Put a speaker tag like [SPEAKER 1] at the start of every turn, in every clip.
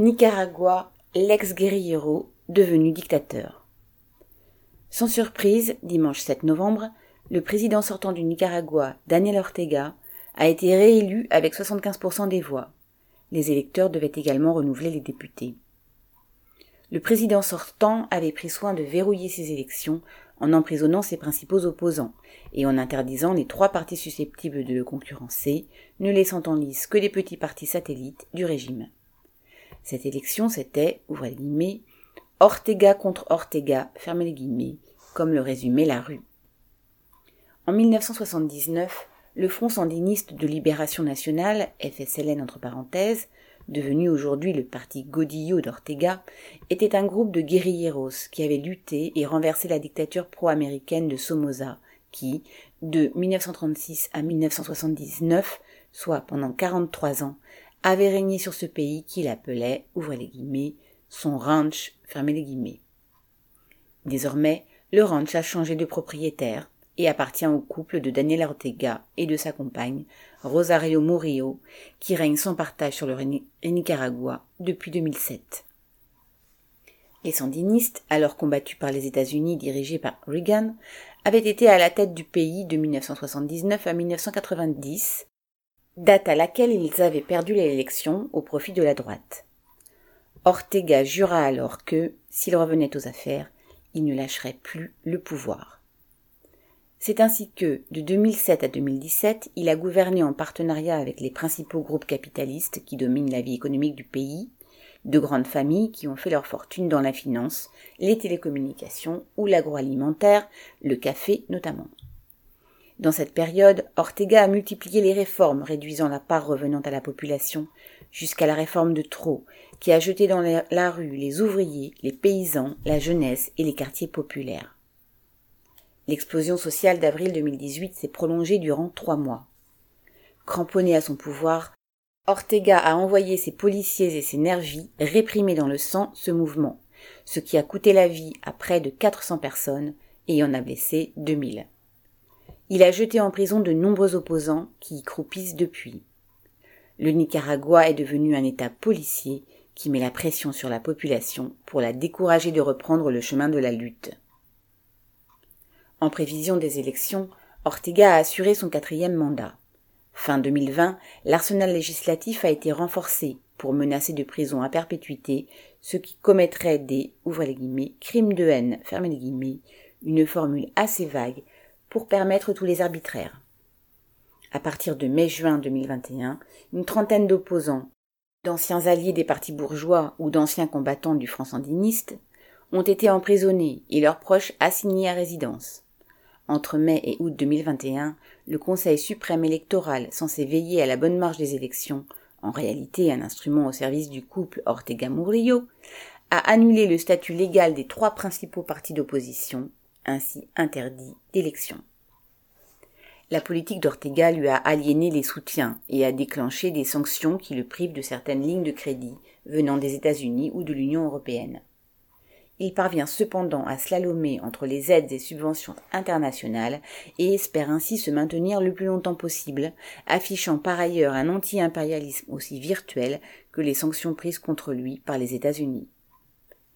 [SPEAKER 1] Nicaragua, l'ex-guerrillero devenu dictateur. Sans surprise, dimanche 7 novembre, le président sortant du Nicaragua, Daniel Ortega, a été réélu avec 75% des voix. Les électeurs devaient également renouveler les députés. Le président sortant avait pris soin de verrouiller ses élections en emprisonnant ses principaux opposants et en interdisant les trois partis susceptibles de le concurrencer, ne laissant en lice que des petits partis satellites du régime. Cette élection, c'était, ouvrez les guillemets, Ortega contre Ortega, fermez les guillemets, comme le résumait la rue. En 1979, le Front sandiniste de libération nationale, FSLN entre parenthèses, devenu aujourd'hui le parti Godillo d'Ortega, était un groupe de guérilleros qui avait lutté et renversé la dictature pro-américaine de Somoza, qui, de 1936 à 1979, soit pendant 43 ans, avait régné sur ce pays qu'il appelait, ouvrez les guillemets, son ranch, fermez les guillemets. Désormais, le ranch a changé de propriétaire et appartient au couple de Daniel Ortega et de sa compagne, Rosario Murillo, qui règne sans partage sur le Nicaragua depuis 2007. Les sandinistes, alors combattus par les États-Unis dirigés par Reagan, avaient été à la tête du pays de 1979 à 1990 date à laquelle ils avaient perdu l'élection au profit de la droite. Ortega jura alors que, s'il revenait aux affaires, il ne lâcherait plus le pouvoir. C'est ainsi que, de 2007 à 2017, il a gouverné en partenariat avec les principaux groupes capitalistes qui dominent la vie économique du pays, de grandes familles qui ont fait leur fortune dans la finance, les télécommunications ou l'agroalimentaire, le café notamment. Dans cette période, Ortega a multiplié les réformes réduisant la part revenant à la population, jusqu'à la réforme de trop, qui a jeté dans la rue les ouvriers, les paysans, la jeunesse et les quartiers populaires. L'explosion sociale d'avril 2018 s'est prolongée durant trois mois. Cramponné à son pouvoir, Ortega a envoyé ses policiers et ses nervis réprimer dans le sang ce mouvement, ce qui a coûté la vie à près de 400 personnes et en a blessé 2000. Il a jeté en prison de nombreux opposants qui y croupissent depuis. Le Nicaragua est devenu un État policier qui met la pression sur la population pour la décourager de reprendre le chemin de la lutte. En prévision des élections, Ortega a assuré son quatrième mandat. Fin 2020, l'arsenal législatif a été renforcé pour menacer de prison à perpétuité ceux qui commettraient des, ouvrez crimes de haine, fermez les guillemets, une formule assez vague pour permettre tous les arbitraires. À partir de mai-juin 2021, une trentaine d'opposants, d'anciens alliés des partis bourgeois ou d'anciens combattants du Front sandiniste, ont été emprisonnés et leurs proches assignés à résidence. Entre mai et août 2021, le Conseil suprême électoral, censé veiller à la bonne marche des élections, en réalité un instrument au service du couple Ortega-Murillo, a annulé le statut légal des trois principaux partis d'opposition ainsi interdit d'élection. La politique d'Ortega lui a aliéné les soutiens et a déclenché des sanctions qui le privent de certaines lignes de crédit venant des États-Unis ou de l'Union européenne. Il parvient cependant à slalomer entre les aides et subventions internationales et espère ainsi se maintenir le plus longtemps possible, affichant par ailleurs un anti-impérialisme aussi virtuel que les sanctions prises contre lui par les États-Unis.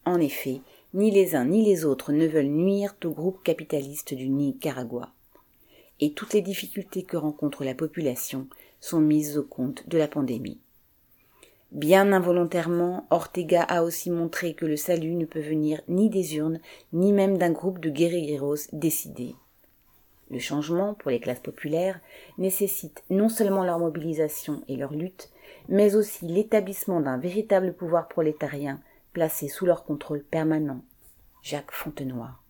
[SPEAKER 1] En effet, ni les uns ni les autres ne veulent nuire au groupe capitaliste du Nicaragua. Et toutes les difficultés que rencontre la population sont mises au compte de la pandémie. Bien involontairement, Ortega a aussi montré que le salut ne peut venir ni des urnes, ni même d'un groupe de guerrilleros décidés. Le changement, pour les classes populaires, nécessite non seulement leur mobilisation et leur lutte, mais aussi l'établissement d'un véritable pouvoir prolétarien placé sous leur contrôle permanent. Jacques Fontenoy.